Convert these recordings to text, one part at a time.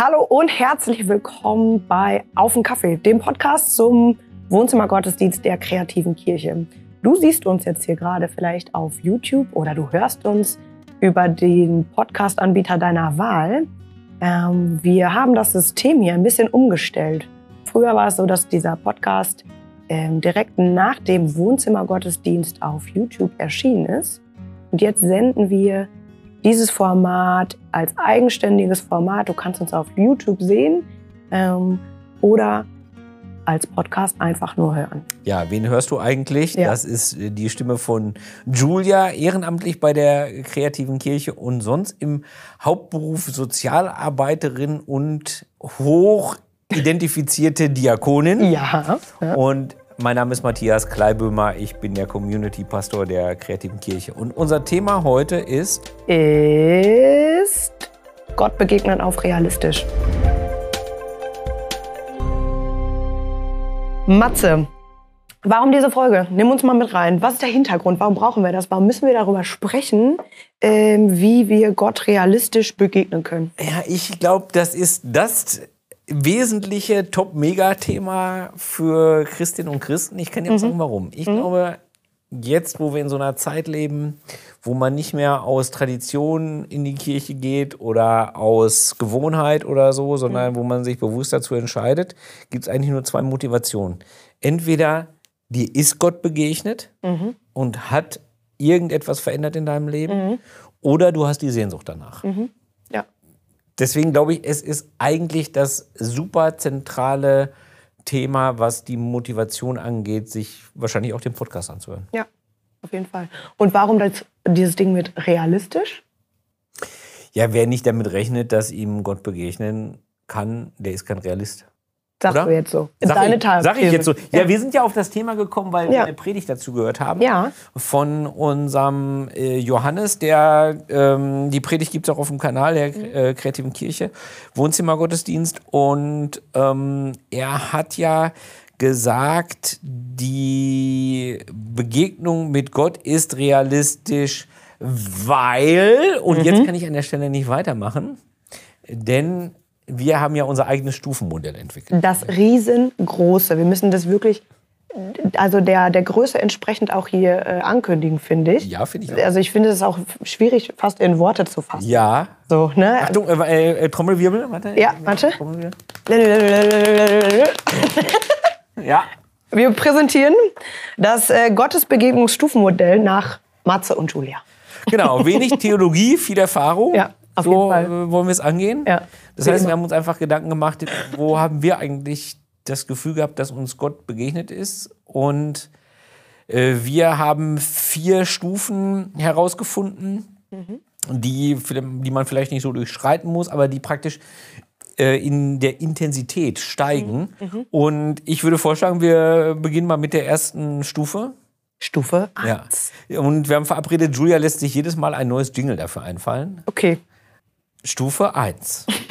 Hallo und herzlich willkommen bei Auf den Kaffee, dem Podcast zum Wohnzimmergottesdienst der kreativen Kirche. Du siehst uns jetzt hier gerade vielleicht auf YouTube oder du hörst uns über den Podcast-Anbieter deiner Wahl. Ähm, wir haben das System hier ein bisschen umgestellt. Früher war es so, dass dieser Podcast ähm, direkt nach dem Wohnzimmergottesdienst auf YouTube erschienen ist. Und jetzt senden wir dieses Format als eigenständiges Format. Du kannst uns auf YouTube sehen ähm, oder als Podcast einfach nur hören. Ja, wen hörst du eigentlich? Ja. Das ist äh, die Stimme von Julia, ehrenamtlich bei der kreativen Kirche und sonst im Hauptberuf Sozialarbeiterin und hoch identifizierte Diakonin. Ja. ja. Und mein Name ist Matthias Kleibömer, ich bin der Community Pastor der kreativen Kirche. Und unser Thema heute ist Ist Gott begegnen auf realistisch. Matze, warum diese Folge? Nimm uns mal mit rein. Was ist der Hintergrund? Warum brauchen wir das? Warum müssen wir darüber sprechen, ähm, wie wir Gott realistisch begegnen können? Ja, ich glaube, das ist das wesentliche Top-Mega-Thema für Christinnen und Christen. Ich kann dir auch sagen, warum. Ich glaube, jetzt, wo wir in so einer Zeit leben, wo man nicht mehr aus Tradition in die Kirche geht oder aus Gewohnheit oder so, sondern wo man sich bewusst dazu entscheidet, gibt es eigentlich nur zwei Motivationen. Entweder dir ist Gott begegnet und hat irgendetwas verändert in deinem Leben, oder du hast die Sehnsucht danach. Ja. Deswegen glaube ich, es ist eigentlich das super zentrale Thema, was die Motivation angeht, sich wahrscheinlich auch den Podcast anzuhören. Ja, auf jeden Fall. Und warum das, dieses Ding mit realistisch? Ja, wer nicht damit rechnet, dass ihm Gott begegnen kann, der ist kein Realist. Sagst Oder? du jetzt so. Sag Deine ich, sag ich jetzt so. Ja, wir sind ja auf das Thema gekommen, weil wir Ja. eine Predigt dazu gehört haben. Ja. Von unserem äh, Johannes, der ähm, die Predigt gibt es auch auf dem Kanal der äh, Kreativen Kirche, Wohnzimmergottesdienst. Und ähm, er hat ja gesagt, die Begegnung mit Gott ist realistisch, weil, und jetzt kann ich an der Stelle nicht weitermachen, denn wir haben ja unser eigenes Stufenmodell entwickelt. Das riesengroße. Wir müssen das wirklich, also der, der Größe entsprechend auch hier äh, ankündigen, finde ich. Ja, finde ich auch. Also ich finde es auch schwierig, fast in Worte zu fassen. Ja. So, ne? Achtung, äh, äh, Trommelwirbel, warte. Ja, warte. Trommelwirbel. Wir Ja. präsentieren das äh, Gottesbegegnungsstufenmodell nach Matze und Julia. Genau, wenig Theologie, viel Erfahrung. Ja, auf so jeden Fall. äh, wollen wir es angehen. Ja, Das heißt, immer. wir haben uns einfach Gedanken gemacht, wo haben wir eigentlich das Gefühl gehabt, dass uns Gott begegnet ist. Und äh, wir haben vier Stufen herausgefunden, Mhm. die, die man vielleicht nicht so durchschreiten muss, aber die praktisch äh, in der Intensität steigen. Mhm. Und ich würde vorschlagen, wir beginnen mal mit der ersten Stufe. Stufe Ja. 1. Und wir haben verabredet, Julia lässt sich jedes Mal ein neues Jingle dafür einfallen. Okay. Stufe 1.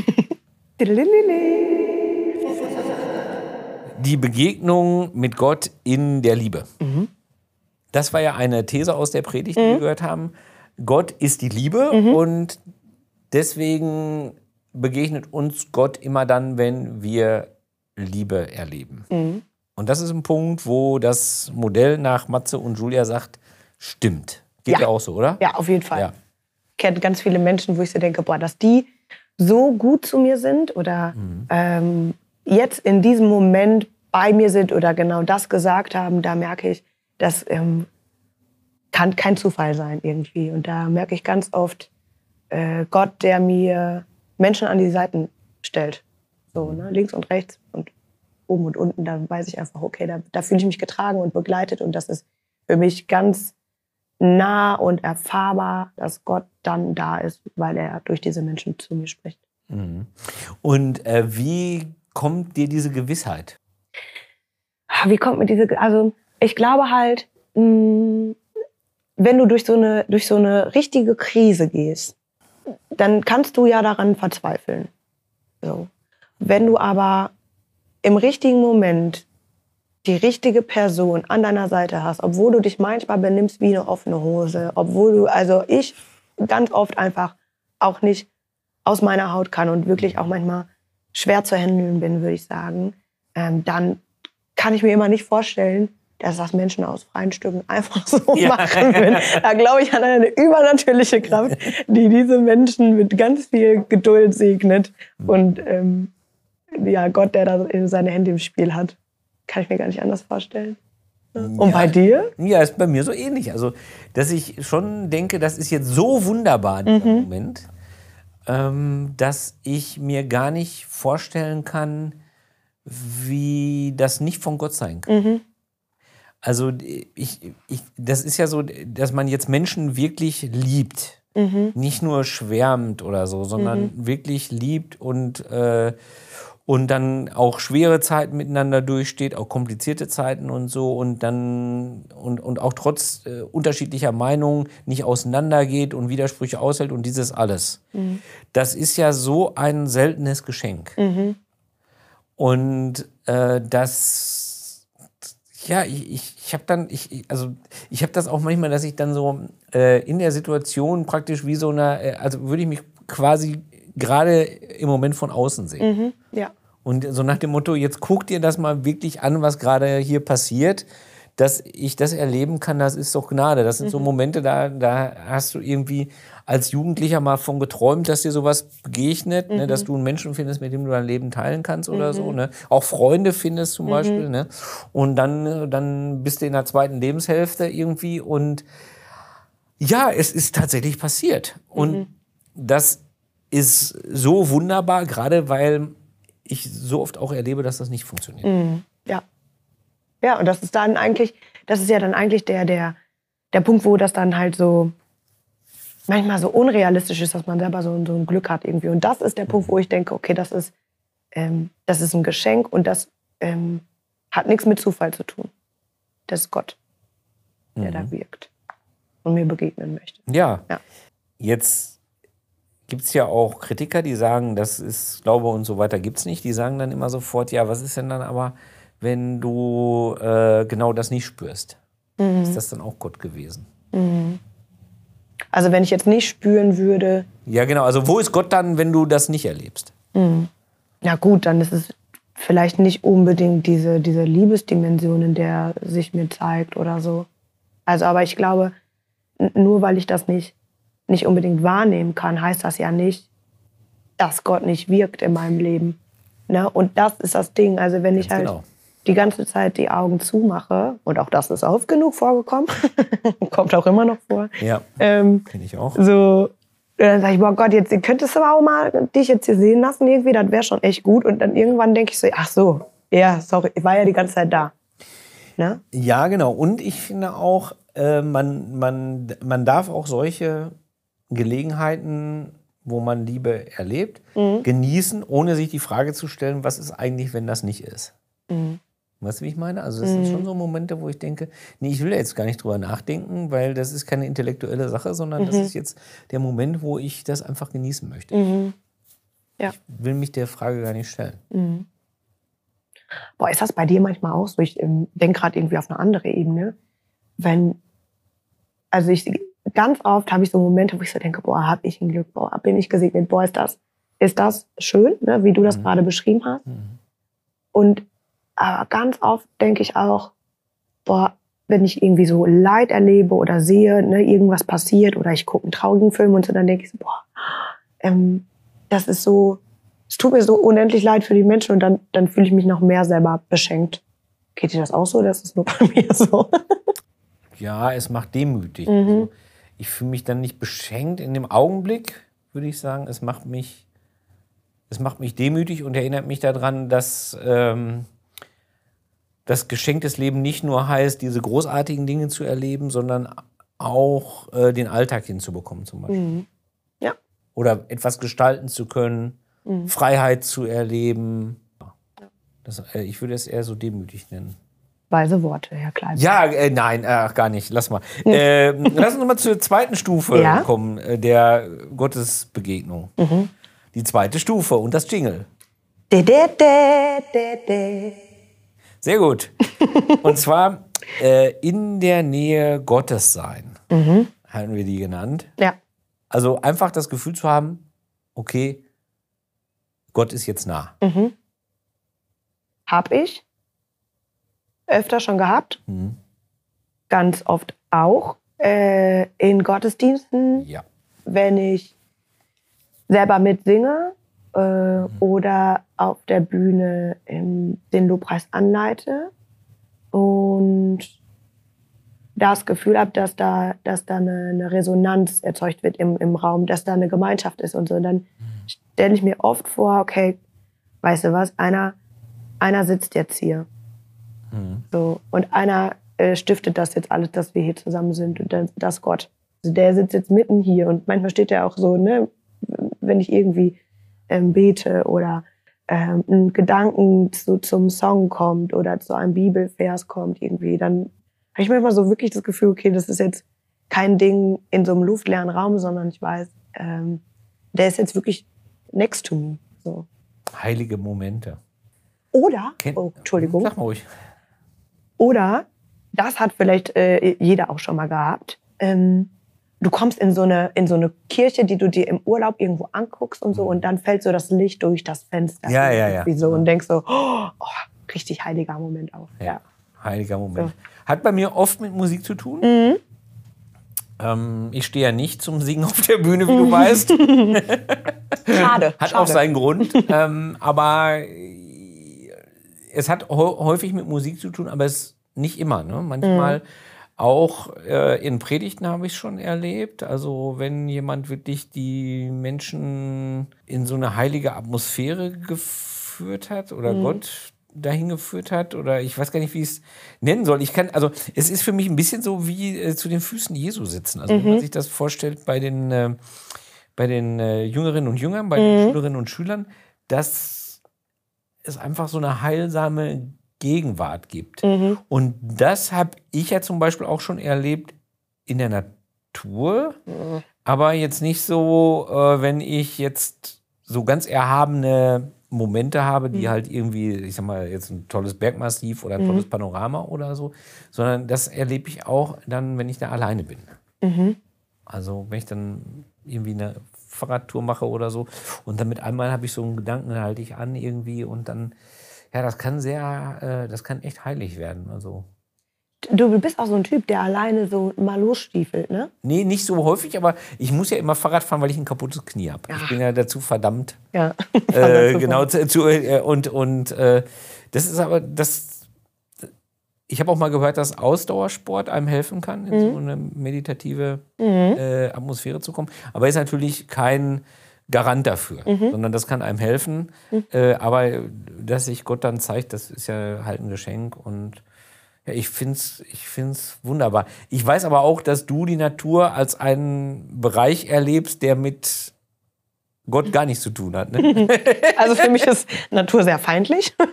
Die Begegnung mit Gott in der Liebe. Das war ja eine These aus der Predigt, die wir gehört haben. Gott ist die Liebe und deswegen begegnet uns Gott immer dann, wenn wir Liebe erleben. Und das ist ein Punkt, wo das Modell nach Matze und Julia sagt, stimmt. Geht Ja. ja auch so, oder? Ja, auf jeden Fall. Ja. Ich kenne ganz viele Menschen, wo ich so denke, boah, dass die so gut zu mir sind oder ähm, jetzt in diesem Moment bei mir sind oder genau das gesagt haben, da merke ich, das ähm, kann kein Zufall sein irgendwie. Und da merke ich ganz oft äh, Gott, der mir Menschen an die Seiten stellt. So, ne? links und rechts und oben und unten. Da weiß ich einfach, okay, da, da fühle ich mich getragen und begleitet. Und das ist für mich ganz nah und erfahrbar, dass Gott dann da ist, weil er durch diese Menschen zu mir spricht. Und äh, wie kommt dir diese Gewissheit? Ah, Wie kommt mir diese, also ich glaube halt, mh, wenn du durch so eine, durch so eine richtige Krise gehst, dann kannst du ja daran verzweifeln. So. Wenn du aber im richtigen Moment die richtige Person an deiner Seite hast, obwohl du dich manchmal benimmst wie eine offene Hose, obwohl du, also ich ganz oft einfach auch nicht aus meiner Haut kann und wirklich auch manchmal schwer zu handeln bin, würde ich sagen, ähm, dann kann ich mir immer nicht vorstellen, dass das Menschen aus freien Stücken einfach so ja. machen würden. Da glaube ich an eine übernatürliche Kraft, die diese Menschen mit ganz viel Geduld segnet. Und ähm, ja, Gott, der da seine Hände im Spiel hat, kann ich mir gar nicht anders vorstellen. Und ja. bei dir? Ja, ist bei mir so ähnlich. Also, dass ich schon denke, das ist jetzt so wunderbar, mhm. Moment, ähm, dass ich mir gar nicht vorstellen kann, wie das nicht von Gott sein kann. Mhm. Also ich, ich, das ist ja so, dass man jetzt Menschen wirklich liebt. Mhm. Nicht nur schwärmt oder so, sondern mhm. wirklich liebt und, äh, und dann auch schwere Zeiten miteinander durchsteht, auch komplizierte Zeiten und so und dann und, und auch trotz äh, unterschiedlicher Meinungen nicht auseinandergeht und Widersprüche aushält und dieses alles. Mhm. Das ist ja so ein seltenes Geschenk. Mhm. Und äh, das ja, ich, ich, ich habe dann, ich, also ich habe das auch manchmal, dass ich dann so äh, in der Situation praktisch wie so eine, äh, also würde ich mich quasi gerade im Moment von außen sehen. Mhm, ja. Und so nach dem Motto, jetzt guck dir das mal wirklich an, was gerade hier passiert dass ich das erleben kann, das ist doch Gnade. Das sind so mhm. Momente, da, da hast du irgendwie als Jugendlicher mal von geträumt, dass dir sowas begegnet, mhm. ne, dass mhm. du einen Menschen findest, mit dem du dein Leben teilen kannst oder mhm. so. Ne? Auch Freunde findest zum mhm. Beispiel. Ne? Und dann, dann bist du in der zweiten Lebenshälfte irgendwie und ja, es ist tatsächlich passiert. Und mhm. das ist so wunderbar, gerade weil ich so oft auch erlebe, dass das nicht funktioniert. Ja. Ja, und das ist dann eigentlich, das ist ja dann eigentlich der, der, der Punkt, wo das dann halt so manchmal so unrealistisch ist, dass man selber so, so ein Glück hat irgendwie. Und das ist der Punkt, wo ich denke, okay, das ist, ähm, das ist ein Geschenk und das ähm, hat nichts mit Zufall zu tun. Das ist Gott, der mhm. da wirkt und mir begegnen möchte. Ja. ja. Jetzt gibt es ja auch Kritiker, die sagen, das ist Glaube und so weiter gibt es nicht. Die sagen dann immer sofort, ja, was ist denn dann aber wenn du äh, genau das nicht spürst? Mhm. Ist das dann auch Gott gewesen? Mhm. Also wenn ich jetzt nicht spüren würde. Ja, genau. Also wo ist Gott dann, wenn du das nicht erlebst? Mhm. Ja gut, dann ist es vielleicht nicht unbedingt diese, diese Liebesdimension, in der sich mir zeigt oder so. Also, aber ich glaube, nur weil ich das nicht, nicht unbedingt wahrnehmen kann, heißt das ja nicht, dass Gott nicht wirkt in meinem Leben. Ne? Und das ist das Ding. Also wenn Ganz ich halt genau die ganze Zeit die Augen zumache, und auch das ist oft genug vorgekommen, kommt auch immer noch vor. Ja, ähm, kenne ich auch. So, dann sage ich, boah Gott, jetzt könntest du auch mal dich jetzt hier sehen lassen irgendwie, das wäre schon echt gut. Und dann irgendwann denke ich so, ach so, ja, sorry, ich war ja die ganze Zeit da. Ne? Ja, genau. Und ich finde auch, äh, man, man, man darf auch solche Gelegenheiten, wo man Liebe erlebt, mhm. genießen, ohne sich die Frage zu stellen, was ist eigentlich, wenn das nicht ist. Mhm. Weißt du, wie ich meine? Also das mhm. sind schon so Momente, wo ich denke, nee, ich will jetzt gar nicht drüber nachdenken, weil das ist keine intellektuelle Sache, sondern mhm. das ist jetzt der Moment, wo ich das einfach genießen möchte. Mhm. Ja. Ich will mich der Frage gar nicht stellen. Mhm. Boah, ist das bei dir manchmal auch so? Ich ähm, denke gerade irgendwie auf eine andere Ebene. Wenn, also ich ganz oft habe ich so Momente, wo ich so denke, boah, habe ich ein Glück, boah, bin ich gesegnet, boah, ist das, ist das schön, ne, wie du das mhm. gerade beschrieben hast. Mhm. Und aber ganz oft denke ich auch, boah, wenn ich irgendwie so Leid erlebe oder sehe, ne, irgendwas passiert oder ich gucke einen traurigen Film und so, dann denke ich so, boah, ähm, das ist so, es tut mir so unendlich leid für die Menschen und dann, dann fühle ich mich noch mehr selber beschenkt. Geht dir das auch so? Das ist nur bei mir so. ja, es macht demütig. Mhm. Ich fühle mich dann nicht beschenkt in dem Augenblick, würde ich sagen. Es macht mich, es macht mich demütig und erinnert mich daran, dass ähm, dass geschenktes Leben nicht nur heißt, diese großartigen Dinge zu erleben, sondern auch äh, den Alltag hinzubekommen zum Beispiel. Mhm. Ja. Oder etwas gestalten zu können, mhm. Freiheit zu erleben. Das, äh, ich würde es eher so demütig nennen. Weise Worte, Herr Klein. Ja, äh, nein, ach, gar nicht. Lass mal. äh, lass uns mal zur zweiten Stufe ja? kommen, äh, der Gottesbegegnung. Mhm. Die zweite Stufe und das Jingle. De, de, de, de, de. Sehr gut. Und zwar äh, in der Nähe Gottes sein, mhm. haben wir die genannt. Ja. Also einfach das Gefühl zu haben, okay, Gott ist jetzt nah. Mhm. Hab ich öfter schon gehabt. Mhm. Ganz oft auch äh, in Gottesdiensten, Ja. wenn ich selber mitsinge äh, Mhm. oder auf der Bühne im, den Lobpreis anleite und das Gefühl habe, dass da, dass da eine, eine Resonanz erzeugt wird im, im Raum, dass da eine Gemeinschaft ist und so. Dann stelle ich mir oft vor, okay, weißt du was, einer, einer sitzt jetzt hier. Mhm. So, und einer äh, stiftet das jetzt alles, dass wir hier zusammen sind und das, das Gott. Also der sitzt jetzt mitten hier und manchmal steht er auch so, ne, wenn ich irgendwie ähm, bete oder ähm, ein Gedanken zu, zum Song kommt oder zu einem Bibelvers kommt irgendwie, dann habe ich manchmal so wirklich das Gefühl, okay, das ist jetzt kein Ding in so einem luftleeren Raum, sondern ich weiß, ähm, der ist jetzt wirklich next to me. So. Heilige Momente. Oder, Kennt- oh, Entschuldigung, Sag mal ruhig. Oder, das hat vielleicht äh, jeder auch schon mal gehabt, ähm, du kommst in so, eine, in so eine Kirche, die du dir im Urlaub irgendwo anguckst und so, und dann fällt so das Licht durch das Fenster. Mhm. Ja, ja, ja. So, und denkst so, oh, oh, richtig heiliger Moment auch. Ja. Heiliger Moment. Hat bei mir oft mit Musik zu tun. Mhm. Ähm, ich stehe ja nicht zum Singen auf der Bühne, wie du weißt. Schade. Hat schade. auch seinen Grund. ähm, aber es hat hä- häufig mit Musik zu tun, aber es nicht immer. Ne? Manchmal auch äh, in Predigten habe ich schon erlebt. Also wenn jemand wirklich die Menschen in so eine heilige Atmosphäre geführt hat oder Gott dahin geführt hat oder ich weiß gar nicht, wie ich es nennen soll. Ich kann, also es ist für mich ein bisschen so wie äh, zu den Füßen Jesu sitzen. Also wenn man sich das vorstellt bei den äh, bei den äh, Jüngerinnen und Jüngern, bei den Schülerinnen und Schülern, dass es einfach so eine heilsame Gegenwart gibt. Mhm. Und das habe ich ja zum Beispiel auch schon erlebt in der Natur, aber jetzt nicht so, äh, wenn ich jetzt so ganz erhabene Momente habe, die halt irgendwie, ich sag mal, jetzt ein tolles Bergmassiv oder ein tolles Panorama oder so, sondern das erlebe ich auch dann, wenn ich da alleine bin. Also wenn ich dann irgendwie eine Fahrradtour mache oder so und dann mit einmal habe ich so einen Gedanken, halte ich an irgendwie und dann, ja, das kann sehr, äh, das kann echt heilig werden. Also Du bist auch so ein Typ, der alleine so mal losstiefelt, ne? nee, nicht so häufig, aber ich muss ja immer Fahrrad fahren, weil ich ein kaputtes Knie habe. Ich bin ja dazu verdammt. Ja. Äh, genau, zu, zu, äh, und, und äh, das ist aber, das, ich habe auch mal gehört, dass Ausdauersport einem helfen kann, in so eine meditative äh, Atmosphäre zu kommen. Aber ist natürlich kein Garant dafür, sondern das kann einem helfen. Äh, aber dass sich Gott dann zeigt, das ist ja halt ein Geschenk und ja, ich finde es ich find's wunderbar. Ich weiß aber auch, dass du die Natur als einen Bereich erlebst, der mit Gott gar nichts zu tun hat. Ne? Also für mich ist Natur sehr feindlich.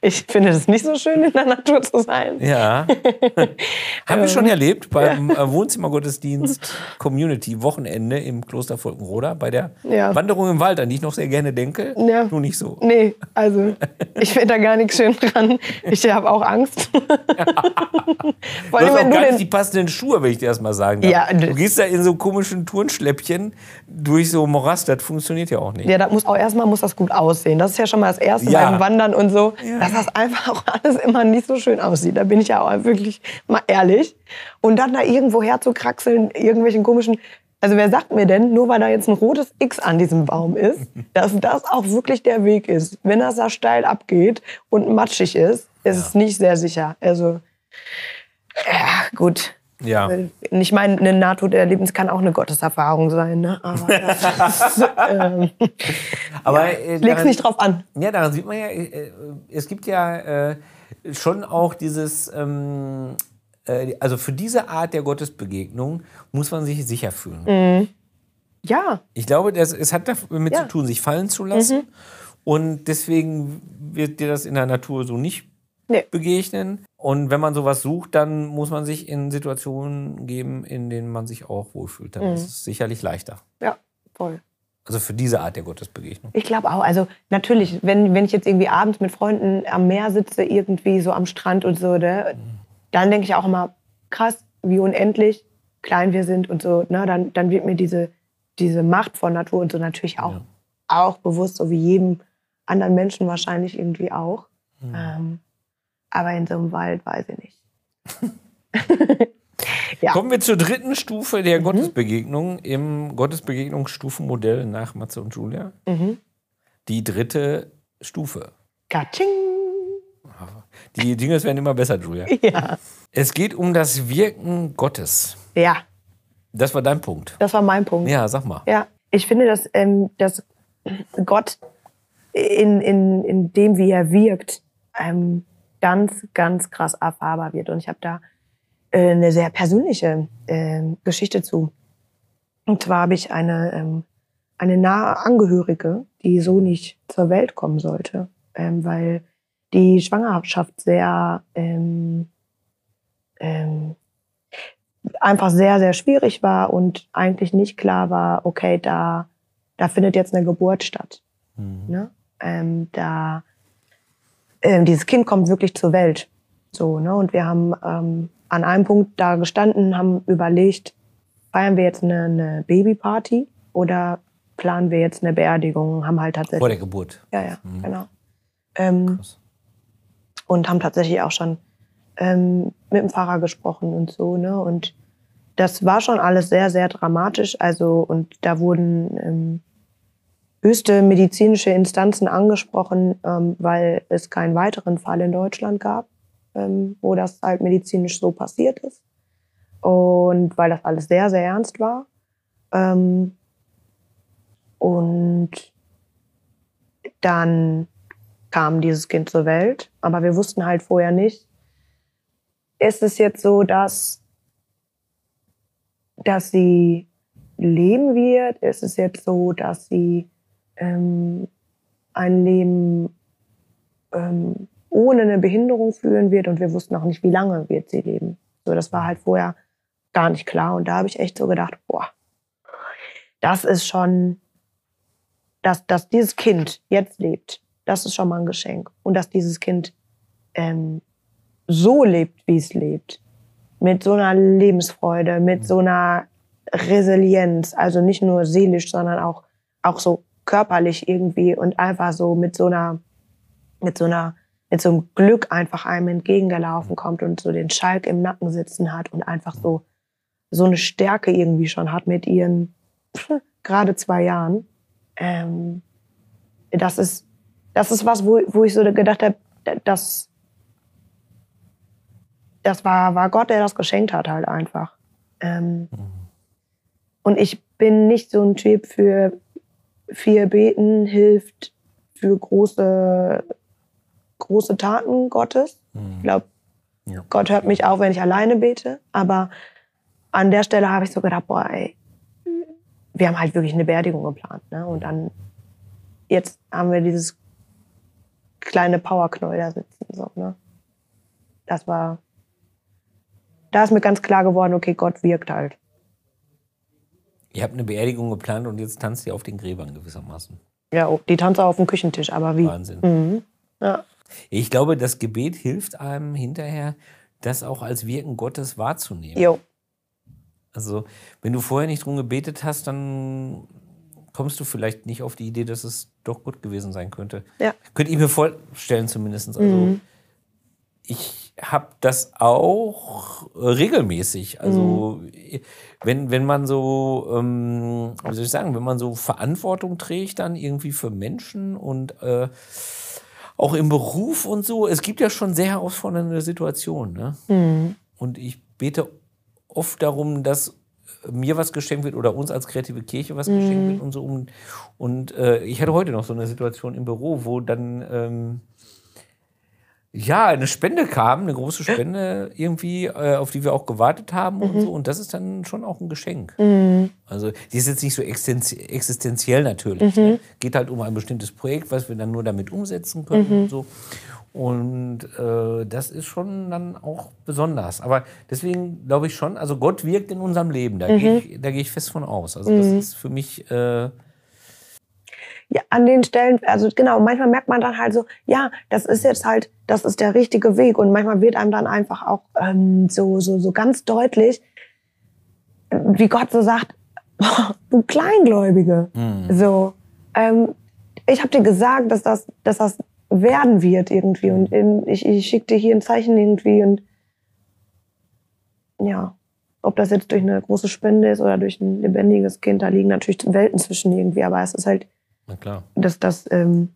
Ich finde es nicht so schön, in der Natur zu sein. Ja. Haben wir schon erlebt beim äh, Wohnzimmergottesdienst Community Wochenende im Kloster Volkenroda bei der Ja. Wanderung im Wald, an die ich noch sehr gerne denke. Ja. Nur nicht so. Nee, also ich finde da gar nichts schön dran. Ich habe auch Angst. Vor Du hast auch gar nicht die passenden Schuhe, wenn ich dir das mal sagen darf. Ja, du gehst da in so komischen Turnschläppchen durch so Morast, das funktioniert ja auch nicht. Ja, das muss auch erstmal muss das gut aussehen. Das ist ja schon mal das Erste Ja. beim Wandern und so, dass das einfach auch alles immer nicht so schön aussieht. Da bin ich ja auch wirklich mal ehrlich. Und dann da irgendwo herzukraxeln, irgendwelchen komischen. Also wer sagt mir denn, nur weil da jetzt ein rotes X an diesem Baum ist, dass das auch wirklich der Weg ist? Wenn das da steil abgeht und matschig ist, ist es nicht sehr sicher. Also, ja, gut. Ja. Ich meine, eine Nahtoderlebnis kann auch eine Gotteserfahrung sein, ne? Aber ähm, Aber äh, leg's nicht drauf an. Ja, daran sieht man ja, äh, es gibt ja äh, schon auch dieses, ähm, äh, also für diese Art der Gottesbegegnung muss man sich sicher fühlen. Ja, Ich glaube, das, es hat damit Ja. zu tun, sich fallen zu lassen. Und deswegen wird dir das in der Natur so nicht Nee. begegnen. Und wenn man sowas sucht, dann muss man sich in Situationen geben, in denen man sich auch wohlfühlt. Dann ist es sicherlich leichter. ja, voll. Also für diese Art der Gottesbegegnung. Ich glaube auch. Also natürlich, wenn, wenn ich jetzt irgendwie abends mit Freunden am Meer sitze, irgendwie so am Strand und so, ne, dann denke ich auch immer, krass, wie unendlich klein wir sind und so. Ne, dann, dann wird mir diese, diese Macht von Natur und so natürlich auch auch bewusst, so wie jedem anderen Menschen wahrscheinlich irgendwie auch. Mhm. Ähm, aber in so einem Wald weiß ich nicht. ja. Kommen wir zur dritten Stufe der mhm. Gottesbegegnung im Gottesbegegnungsstufenmodell nach Matze und Julia. Mhm. Die dritte Stufe. Katsching! Die Dinge werden immer besser, Julia. Ja. Es geht um das Wirken Gottes. Ja. Das war dein Punkt. Das war mein Punkt. Ja, sag mal. Ja, ich finde, dass, ähm, dass Gott in, in, in dem, wie er wirkt, ähm, ganz, ganz krass erfahrbar wird. Und ich habe da äh, eine sehr persönliche äh, Geschichte zu. Und zwar habe ich eine, ähm, eine nahe Angehörige, die so nicht zur Welt kommen sollte, ähm, weil die Schwangerschaft sehr ähm, ähm, einfach sehr, sehr schwierig war und eigentlich nicht klar war, okay, da, da findet jetzt eine Geburt statt. Mhm. Ne? Ähm, da, ähm, dieses Kind kommt wirklich zur Welt. So, ne? Und wir haben ähm, an einem Punkt da gestanden, haben überlegt, feiern wir jetzt eine, eine Babyparty oder planen wir jetzt eine Beerdigung? Haben halt tatsächlich. Vor der Geburt. Ja, ja, mhm. genau. Ähm, und haben tatsächlich auch schon ähm, mit dem Pfarrer gesprochen und so, ne? Und das war schon alles sehr, sehr dramatisch. Also, und da wurden ähm, höchste medizinische Instanzen angesprochen, ähm, weil es keinen weiteren Fall in Deutschland gab, ähm, wo das halt medizinisch so passiert ist. Und weil das alles sehr, sehr ernst war. Ähm, und dann kam dieses Kind zur Welt, aber wir wussten halt vorher nicht, ist es jetzt so, dass, dass sie leben wird? Ist es jetzt so, dass sie ähm, ein Leben ähm, ohne eine Behinderung führen wird? Und wir wussten auch nicht, wie lange wird sie leben. So, das war halt vorher gar nicht klar. Und da habe ich echt so gedacht, boah, das ist schon, dass, dass dieses Kind jetzt lebt, das ist schon mal ein Geschenk. Und dass dieses Kind ähm, so lebt, wie es lebt. Mit so einer Lebensfreude, mit so einer Resilienz, also nicht nur seelisch, sondern auch, auch so körperlich irgendwie und einfach so mit so einer, mit so einer, mit so einem Glück einfach einem entgegengelaufen kommt und so den Schalk im Nacken sitzen hat und einfach so, so eine Stärke irgendwie schon hat mit ihren gerade zwei Jahren. Ähm, das ist, das ist was, wo, wo ich so gedacht habe, das, das war, war Gott, der das geschenkt hat, halt einfach. Ähm, mhm. Und ich bin nicht so ein Typ für viel Beten hilft für große, große Taten Gottes. Mhm. Ich glaube, ja. Gott hört mich auch, wenn ich alleine bete. Aber an der Stelle habe ich so gedacht, boah, ey, wir haben halt wirklich eine Beerdigung geplant. Ne? Und dann, jetzt haben wir dieses kleine Powerknoll da sitzen. So, ne? Das war, da ist mir ganz klar geworden, okay, Gott wirkt halt. Ihr habt eine Beerdigung geplant und jetzt tanzt ihr auf den Gräbern gewissermaßen. Ja, oh, die tanzt auch auf dem Küchentisch, aber wie? Wahnsinn. Mhm. Ja. Ich glaube, das Gebet hilft einem hinterher, das auch als Wirken Gottes wahrzunehmen. Jo. Also, wenn du vorher nicht drum gebetet hast, dann kommst du vielleicht nicht auf die Idee, dass es doch gut gewesen sein könnte. Ja. Könnte ich mir vorstellen, zumindest. Also, mhm. Ich habe das auch regelmäßig. Also mhm. wenn, wenn man so, ähm, wie soll ich sagen, wenn man so Verantwortung trägt dann irgendwie für Menschen und äh, auch im Beruf und so, es gibt ja schon sehr herausfordernde Situationen. Ne? Mhm. Und ich bete oft darum, dass mir was geschenkt wird oder uns als kreative Kirche was mhm. geschenkt wird und so. Und, und äh, ich hatte heute noch so eine Situation im Büro, wo dann ähm, ja, eine Spende kam, eine große Spende irgendwie, äh, auf die wir auch gewartet haben mhm. und so. Und das ist dann schon auch ein Geschenk. Mhm. Also die ist jetzt nicht so existenziell natürlich. Mhm. Ne? Geht halt um ein bestimmtes Projekt, was wir dann nur damit umsetzen können mhm. und so. Und äh, das ist schon dann auch besonders. Aber deswegen glaube ich schon, also Gott wirkt in unserem Leben. Da gehe ich, geh ich fest von aus. Also das mhm. ist für mich äh, ja, an den Stellen, also genau, manchmal merkt man dann halt so, ja, das ist jetzt halt, das ist der richtige Weg. Und manchmal wird einem dann einfach auch ähm, so, so, so ganz deutlich, wie Gott so sagt, du Kleingläubige. Mhm. So, ähm, ich habe dir gesagt, dass das, dass das werden wird irgendwie. Und in, ich, ich schicke dir hier ein Zeichen irgendwie. Und ja, ob das jetzt durch eine große Spende ist oder durch ein lebendiges Kind, da liegen natürlich Welten zwischen irgendwie. Aber es ist halt, Na klar. dass das, ähm,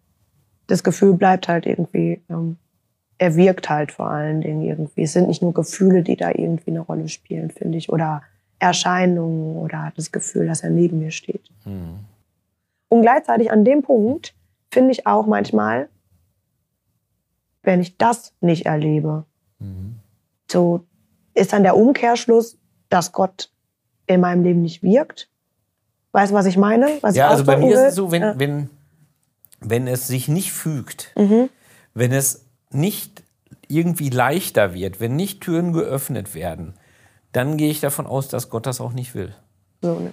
das Gefühl bleibt halt irgendwie, ähm, er wirkt halt vor allen Dingen irgendwie. Es sind nicht nur Gefühle, die da irgendwie eine Rolle spielen, finde ich. Oder Erscheinungen oder das Gefühl, dass er neben mir steht. Hm. Und gleichzeitig an dem Punkt finde ich auch manchmal, wenn ich das nicht erlebe, Mhm. so ist dann der Umkehrschluss, dass Gott in meinem Leben nicht wirkt. Weißt du, was ich meine? Was Ja, ich also bei mir ist will? es so, wenn, Ja. wenn, wenn es sich nicht fügt, Mhm. wenn es nicht irgendwie leichter wird, wenn nicht Türen geöffnet werden, dann gehe ich davon aus, dass Gott das auch nicht will. So, ne?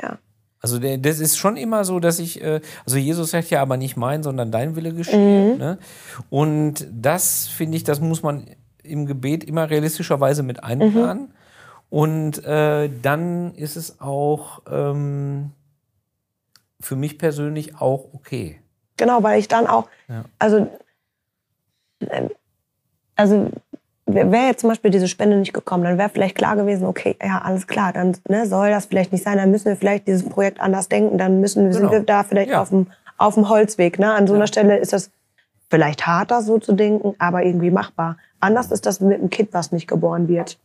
Ja. Also das ist schon immer so, dass ich, äh, also Jesus sagt ja aber nicht mein, sondern dein Wille geschehe. Ne? Und das finde ich, das muss man im Gebet immer realistischerweise mit einplanen. Und äh, dann ist es auch ähm, für mich persönlich auch okay. Genau, weil ich dann auch, Ja. also, ähm, also wäre jetzt zum Beispiel diese Spende nicht gekommen, dann wäre vielleicht klar gewesen, okay, ja, alles klar, dann ne, soll das vielleicht nicht sein, dann müssen wir vielleicht dieses Projekt anders denken, dann müssen sind Genau. wir da vielleicht Ja. auf dem auf dem Holzweg. Ne? An so einer Stelle ist das vielleicht harter so zu denken, aber irgendwie machbar. Anders ist das mit einem Kind, was nicht geboren wird.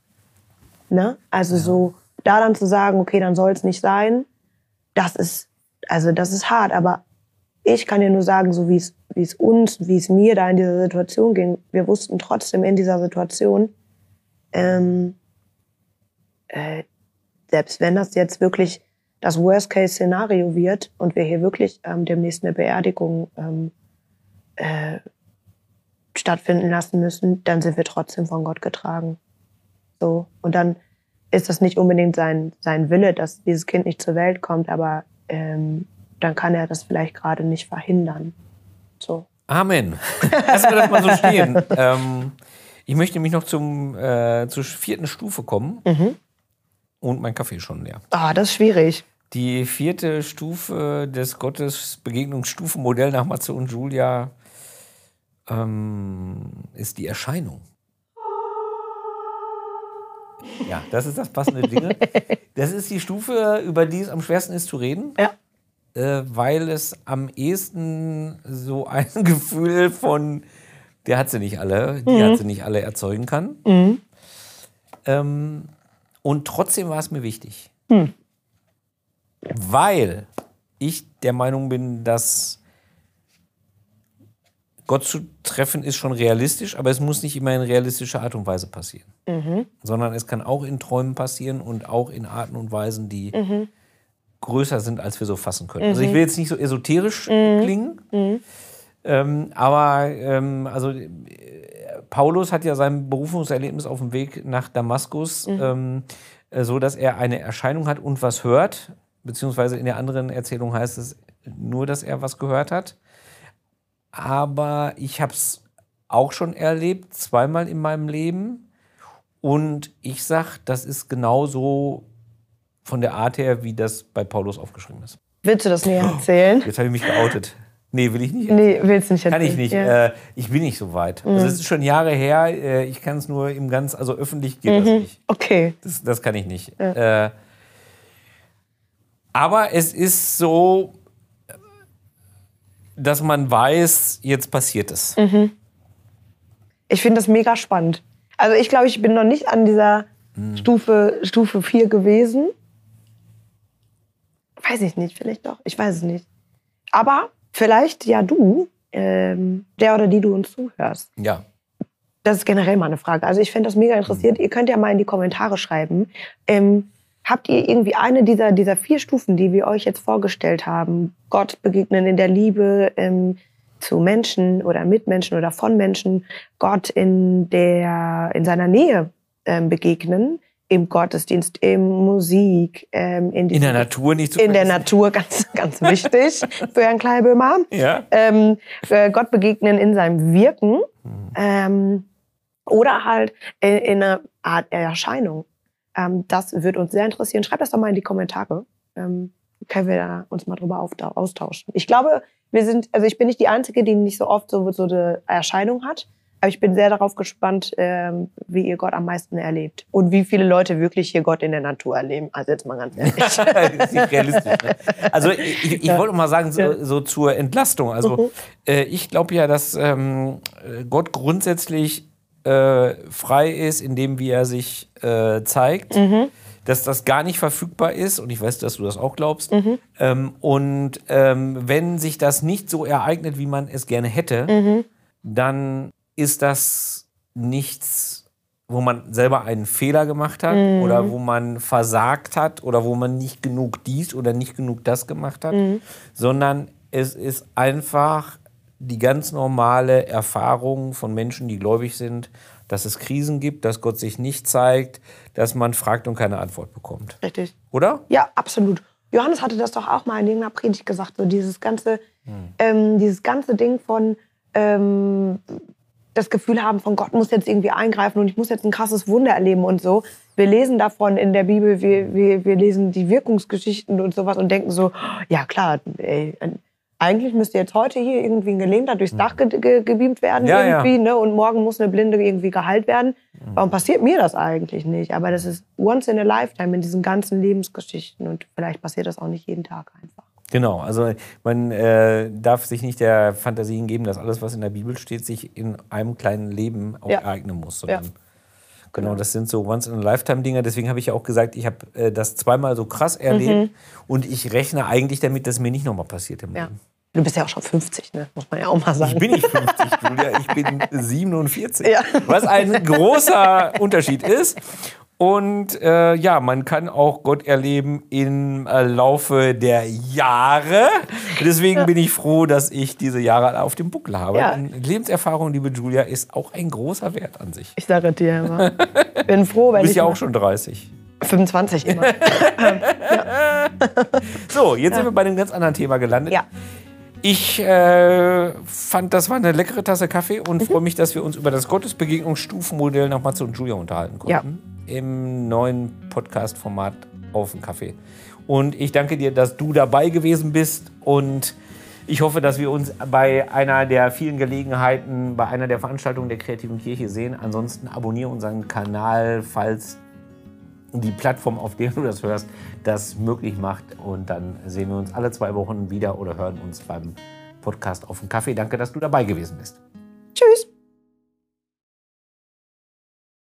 Ne? Also so da dann zu sagen, okay, dann soll es nicht sein, das ist also das ist hart, aber ich kann dir nur sagen, so wie es wie es uns, wie es mir da in dieser Situation ging, wir wussten trotzdem in dieser Situation, ähm, äh, selbst wenn das jetzt wirklich das Worst-Case-Szenario wird und wir hier wirklich ähm, demnächst eine Beerdigung ähm, äh, stattfinden lassen müssen, dann sind wir trotzdem von Gott getragen. So. Und dann ist das nicht unbedingt sein, sein Wille, dass dieses Kind nicht zur Welt kommt, aber ähm, dann kann er das vielleicht gerade nicht verhindern. So. Amen. Lassen wir das mal so stehen. ähm, ich möchte nämlich noch zum, äh, zur vierten Stufe kommen. Und mein Kaffee ist schon leer. Ah, das ist schwierig. Die vierte Stufe des Gottesbegegnungsstufenmodell nach Matze und Julia ähm, ist die Erscheinung. Ja, das ist das passende Ding. Das ist die Stufe, über die es am schwersten ist zu reden, Ja. äh, weil es am ehesten so ein Gefühl von, der hat sie nicht alle, die hat sie nicht alle erzeugen kann. Ähm, und trotzdem war es mir wichtig weil ich der Meinung bin, dass Gott zu treffen ist schon realistisch, aber es muss nicht immer in realistischer Art und Weise passieren. Sondern es kann auch in Träumen passieren und auch in Arten und Weisen, die größer sind, als wir so fassen können. Also ich will jetzt nicht so esoterisch klingen, ähm, aber ähm, also äh, Paulus hat ja sein Berufungserlebnis auf dem Weg nach Damaskus ähm, äh, so, dass er eine Erscheinung hat und was hört, beziehungsweise in der anderen Erzählung heißt es nur, dass er was gehört hat. Aber ich habe es auch schon erlebt, zweimal in meinem Leben. Und ich sag, das ist genauso von der Art her, wie das bei Paulus aufgeschrieben ist. Willst du das näher erzählen? Jetzt habe ich mich geoutet. Nee, will ich nicht. Nee, willst du nicht erzählen? Kann ich nicht. Ja. Äh, ich bin nicht so weit. Also es ist schon Jahre her. Äh, ich kann es nur im ganz, also öffentlich geht das nicht. Okay. Das, das kann ich nicht. Äh, aber es ist so, dass man weiß, jetzt passiert es. Ich finde das mega spannend. Also ich glaube, ich bin noch nicht an dieser Hm. Stufe, Stufe 4 gewesen. Weiß ich nicht, vielleicht doch. Ich weiß es nicht. Aber vielleicht ja du, ähm, der oder die du uns zuhörst. Ja. Das ist generell mal eine Frage. Also ich fände das mega interessiert. Ihr könnt ja mal in die Kommentare schreiben. Ähm, habt ihr irgendwie eine dieser, dieser vier Stufen, die wir euch jetzt vorgestellt haben, Gott begegnen in der Liebe ähm, zu Menschen oder mit Menschen oder von Menschen, Gott in, der, in seiner Nähe ähm, begegnen, im Gottesdienst, in Musik, ähm, in, In der Natur nicht zu in der. Natur, ganz, ganz wichtig für Herrn Kleibömer Ja. ähm, äh, Gott begegnen in seinem Wirken ähm, oder halt in, in einer Art Erscheinung. Ähm, das würde uns sehr interessieren. Schreibt das doch mal in die Kommentare. Ähm, können wir da uns mal drüber austauschen. Ich glaube, wir sind, also ich bin nicht die Einzige, die nicht so oft so, so eine Erscheinung hat. Aber ich bin sehr darauf gespannt, ähm, wie ihr Gott am meisten erlebt. Und wie viele Leute wirklich hier Gott in der Natur erleben. Also jetzt mal ganz ehrlich. das ist nicht realistisch. Ne? Also ich, ich ja. wollte mal sagen, so, so zur Entlastung. Also mhm. äh, ich glaube ja, dass ähm, Gott grundsätzlich äh, frei ist, indem wie er sich äh, zeigt. Mhm dass das gar nicht verfügbar ist, und ich weiß, dass du das auch glaubst. Mhm. Ähm, und ähm, wenn sich das nicht so ereignet, wie man es gerne hätte, mhm. dann ist das nichts, wo man selber einen Fehler gemacht hat oder wo man versagt hat oder wo man nicht genug dies oder nicht genug das gemacht hat, sondern es ist einfach die ganz normale Erfahrung von Menschen, die gläubig sind, dass es Krisen gibt, dass Gott sich nicht zeigt, dass man fragt und keine Antwort bekommt. Richtig. Oder? Ja, absolut. Johannes hatte das doch auch mal in irgendeiner Predigt gesagt, so dieses ganze, hm. ähm, dieses ganze Ding von ähm, das Gefühl haben, von Gott muss jetzt irgendwie eingreifen und ich muss jetzt ein krasses Wunder erleben und so. Wir lesen davon in der Bibel, wir, wir, wir lesen die Wirkungsgeschichten und sowas und denken so, ja klar, ey, eigentlich müsste jetzt heute hier irgendwie ein Gelähmter durchs Dach ge ge gebeamt werden ja, irgendwie, ja. ne? Und morgen muss eine Blinde irgendwie geheilt werden. Warum passiert mir das eigentlich nicht? Aber das ist once in a lifetime in diesen ganzen Lebensgeschichten und vielleicht passiert das auch nicht jeden Tag einfach. Genau, also man äh, darf sich nicht der Fantasie hingeben, dass alles, was in der Bibel steht, sich in einem kleinen Leben auch ja. ereignen muss. Sondern ja. Genau, das sind so Once-in-a-Lifetime-Dinger. Deswegen habe ich ja auch gesagt, ich habe äh, das zweimal so krass erlebt mhm. und ich rechne eigentlich damit, dass es mir nicht nochmal passiert im ja. Leben. Du bist ja auch schon 50, ne? muss man ja auch mal sagen. Ich bin nicht 50, Julia, ich bin 47. Ja. Was ein großer Unterschied ist. Und äh, ja, man kann auch Gott erleben im äh, Laufe der Jahre. Deswegen ja. bin ich froh, dass ich diese Jahre auf dem Buckel habe. Ja. Lebenserfahrung, liebe Julia, ist auch ein großer Wert an sich. Ich sage dir immer. Bin froh, wenn du bist ich ja auch schon 30. 25 immer. ja. So, jetzt sind wir bei einem ganz anderen Thema gelandet. Ja. Ich äh, fand, das war eine leckere Tasse Kaffee und mhm. freue mich, dass wir uns über das Gottesbegegnungsstufenmodell noch Matze und Julia unterhalten konnten. Ja. Im neuen Podcast-Format auf den Kaffee. Und ich danke dir, dass du dabei gewesen bist und ich hoffe, dass wir uns bei einer der vielen Gelegenheiten, bei einer der Veranstaltungen der Kreativen Kirche sehen. Ansonsten abonniere unseren Kanal, falls die Plattform, auf der du das hörst, das möglich macht. Und dann sehen wir uns alle zwei Wochen wieder oder hören uns beim Podcast auf dem Kaffee. Danke, dass du dabei gewesen bist.